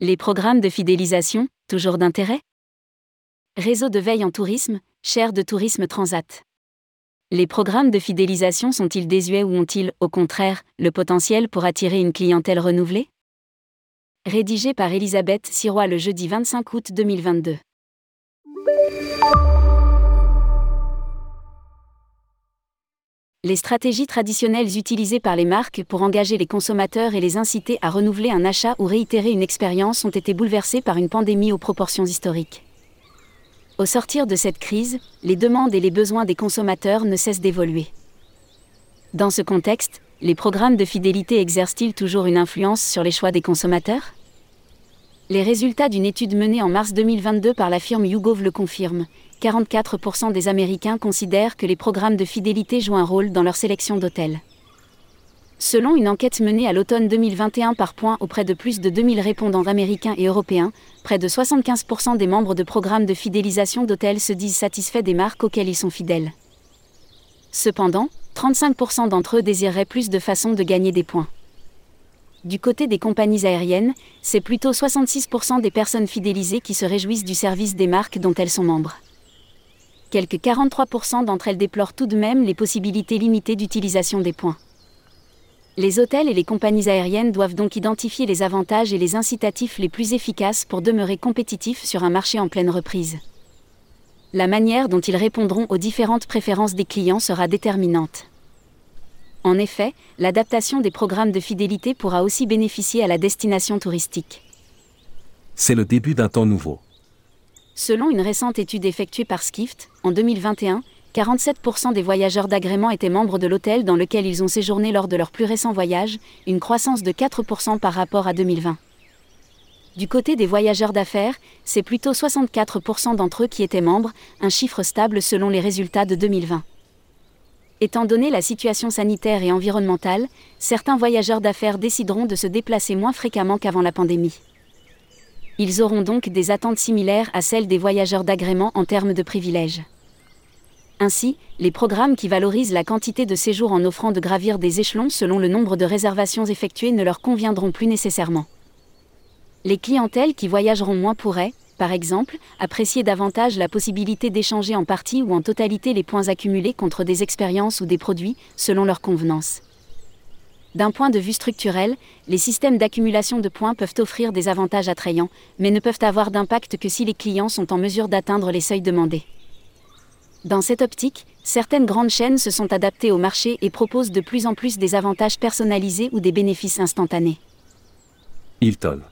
Les programmes de fidélisation, toujours d'intérêt? Réseau de veille en tourisme, chaire de tourisme transat. Les programmes de fidélisation sont-ils désuets ou ont-ils, au contraire, le potentiel pour attirer une clientèle renouvelée? Rédigé par Elisabeth Sirois le jeudi 25 août 2022. Les stratégies traditionnelles utilisées par les marques pour engager les consommateurs et les inciter à renouveler un achat ou réitérer une expérience ont été bouleversées par une pandémie aux proportions historiques. Au sortir de cette crise, les demandes et les besoins des consommateurs ne cessent d'évoluer. Dans ce contexte, les programmes de fidélité exercent-ils toujours une influence sur les choix des consommateurs? Les résultats d'une étude menée en mars 2022 par la firme YouGov le confirment. 44% des Américains considèrent que les programmes de fidélité jouent un rôle dans leur sélection d'hôtels. Selon une enquête menée à l'automne 2021 par point auprès de plus de 2000 répondants américains et européens, près de 75% des membres de programmes de fidélisation d'hôtels se disent satisfaits des marques auxquelles ils sont fidèles. Cependant, 35% d'entre eux désireraient plus de façons de gagner des points. Du côté des compagnies aériennes, c'est plutôt 66% des personnes fidélisées qui se réjouissent du service des marques dont elles sont membres quelques 43% d'entre elles déplorent tout de même les possibilités limitées d'utilisation des points. Les hôtels et les compagnies aériennes doivent donc identifier les avantages et les incitatifs les plus efficaces pour demeurer compétitifs sur un marché en pleine reprise. La manière dont ils répondront aux différentes préférences des clients sera déterminante. En effet, l'adaptation des programmes de fidélité pourra aussi bénéficier à la destination touristique. C'est le début d'un temps nouveau. Selon une récente étude effectuée par Skift, en 2021, 47% des voyageurs d'agrément étaient membres de l'hôtel dans lequel ils ont séjourné lors de leur plus récent voyage, une croissance de 4% par rapport à 2020. Du côté des voyageurs d'affaires, c'est plutôt 64% d'entre eux qui étaient membres, un chiffre stable selon les résultats de 2020. Étant donné la situation sanitaire et environnementale, certains voyageurs d'affaires décideront de se déplacer moins fréquemment qu'avant la pandémie. Ils auront donc des attentes similaires à celles des voyageurs d'agrément en termes de privilèges. Ainsi, les programmes qui valorisent la quantité de séjours en offrant de gravir des échelons selon le nombre de réservations effectuées ne leur conviendront plus nécessairement. Les clientèles qui voyageront moins pourraient, par exemple, apprécier davantage la possibilité d'échanger en partie ou en totalité les points accumulés contre des expériences ou des produits, selon leur convenance. D'un point de vue structurel, les systèmes d'accumulation de points peuvent offrir des avantages attrayants, mais ne peuvent avoir d'impact que si les clients sont en mesure d'atteindre les seuils demandés. Dans cette optique, certaines grandes chaînes se sont adaptées au marché et proposent de plus en plus des avantages personnalisés ou des bénéfices instantanés. Hilton.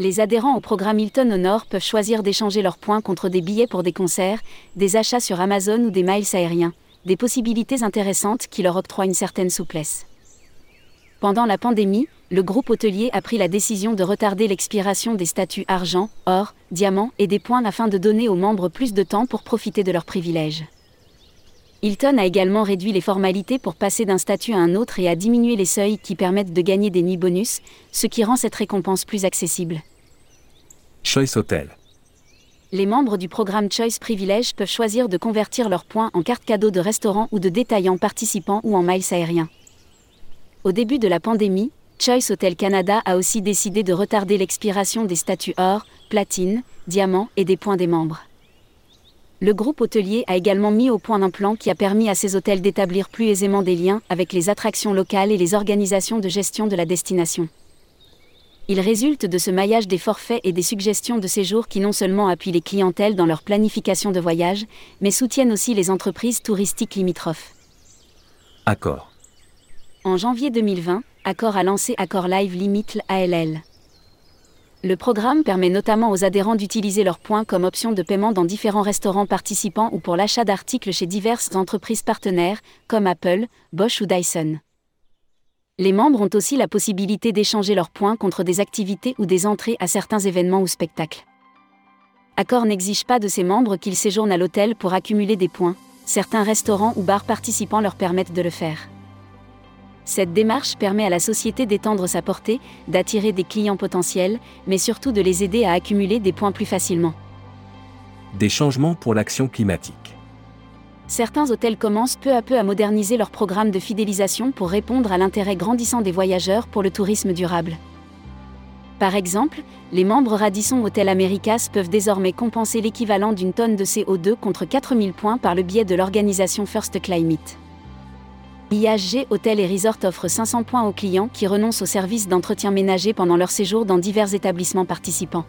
Les adhérents au programme Hilton Honor peuvent choisir d'échanger leurs points contre des billets pour des concerts, des achats sur Amazon ou des miles aériens, des possibilités intéressantes qui leur octroient une certaine souplesse. Pendant la pandémie, le groupe hôtelier a pris la décision de retarder l'expiration des statuts argent, or, diamant et des points afin de donner aux membres plus de temps pour profiter de leurs privilèges. Hilton a également réduit les formalités pour passer d'un statut à un autre et a diminué les seuils qui permettent de gagner des nuits bonus, ce qui rend cette récompense plus accessible. Choice Hotel. Les membres du programme Choice Privilege peuvent choisir de convertir leurs points en cartes cadeaux de restaurants ou de détaillants participants ou en miles aériens. Au début de la pandémie, Choice Hotel Canada a aussi décidé de retarder l'expiration des statuts or, platine, diamant et des points des membres. Le groupe hôtelier a également mis au point un plan qui a permis à ces hôtels d'établir plus aisément des liens avec les attractions locales et les organisations de gestion de la destination. Il résulte de ce maillage des forfaits et des suggestions de séjour qui non seulement appuient les clientèles dans leur planification de voyage, mais soutiennent aussi les entreprises touristiques limitrophes. Accord. En janvier 2020, Accor a lancé Accor Live Limit ALL. Le programme permet notamment aux adhérents d'utiliser leurs points comme option de paiement dans différents restaurants participants ou pour l'achat d'articles chez diverses entreprises partenaires, comme Apple, Bosch ou Dyson. Les membres ont aussi la possibilité d'échanger leurs points contre des activités ou des entrées à certains événements ou spectacles. Accor n'exige pas de ses membres qu'ils séjournent à l'hôtel pour accumuler des points, certains restaurants ou bars participants leur permettent de le faire. Cette démarche permet à la société d'étendre sa portée, d'attirer des clients potentiels, mais surtout de les aider à accumuler des points plus facilement. Des changements pour l'action climatique. Certains hôtels commencent peu à peu à moderniser leur programme de fidélisation pour répondre à l'intérêt grandissant des voyageurs pour le tourisme durable. Par exemple, les membres Radisson Hotel Americas peuvent désormais compenser l'équivalent d'une tonne de CO2 contre 4000 points par le biais de l'organisation First Climate. IHG Hôtel et Resort offre 500 points aux clients qui renoncent au service d'entretien ménager pendant leur séjour dans divers établissements participants.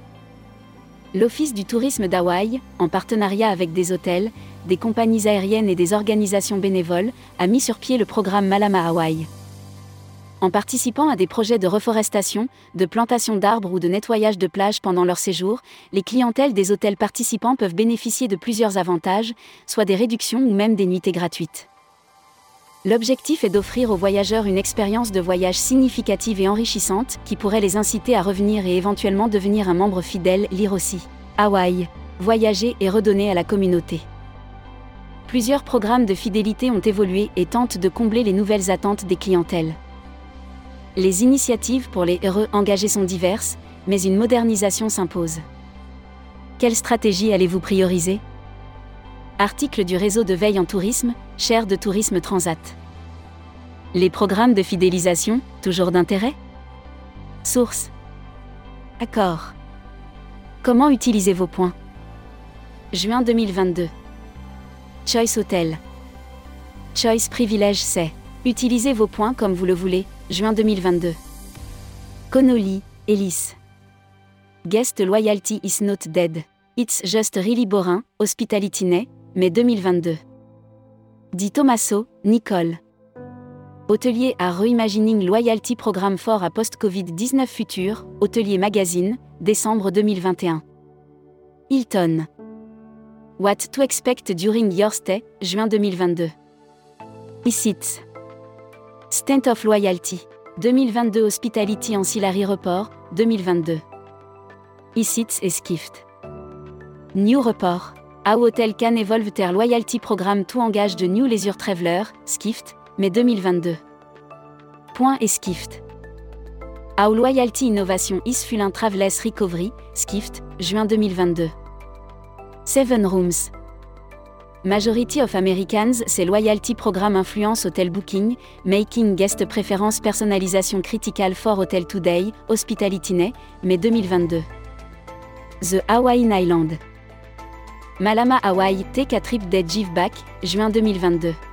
L'Office du tourisme d'Hawaï, en partenariat avec des hôtels, des compagnies aériennes et des organisations bénévoles, a mis sur pied le programme Malama Hawaï. En participant à des projets de reforestation, de plantation d'arbres ou de nettoyage de plages pendant leur séjour, les clientèles des hôtels participants peuvent bénéficier de plusieurs avantages, soit des réductions ou même des nuitées gratuites. L'objectif est d'offrir aux voyageurs une expérience de voyage significative et enrichissante qui pourrait les inciter à revenir et éventuellement devenir un membre fidèle, lire aussi. Hawaï. Voyager et redonner à la communauté. Plusieurs programmes de fidélité ont évolué et tentent de combler les nouvelles attentes des clientèles. Les initiatives pour les heureux engagés sont diverses, mais une modernisation s'impose. Quelle stratégie allez-vous prioriser? Article du réseau de veille en tourisme, chaire de tourisme Transat. Les programmes de fidélisation, toujours d'intérêt? Source. Accord. Comment utiliser vos points? Juin 2022. Choice Hotel. Choice Privilège c'est. Utilisez vos points comme vous le voulez. Juin 2022. Connolly, Ellis. Guest Loyalty is not dead. It's just really boring, Hospitality mai 2022. Dit Tommaso, Nicole. Hôtelier à Reimagining Loyalty Programme fort à post-Covid-19 futur, Hôtelier Magazine, décembre 2021. Hilton. What to expect during your stay, juin 2022. ICITS. Stent of Loyalty. 2022 Hospitality Ancillary Report, 2022. ICITS et Skift. New Report. How Hotel Can Evolve Their Loyalty Programme Tout engage de New Leisure Traveler, Skift, mai 2022. Point et Skift. How Loyalty Innovation is Fulin Travelers Recovery, Skift, juin 2022. Seven Rooms. Majority of Americans, c'est Loyalty Programme Influence Hotel Booking, Making Guest Preference Personnalisation Critical for Hotel Today, Hospitality mai 2022. The Hawaiian Island. Malama Hawaii Take a Trip Dead Give Back, juin 2022.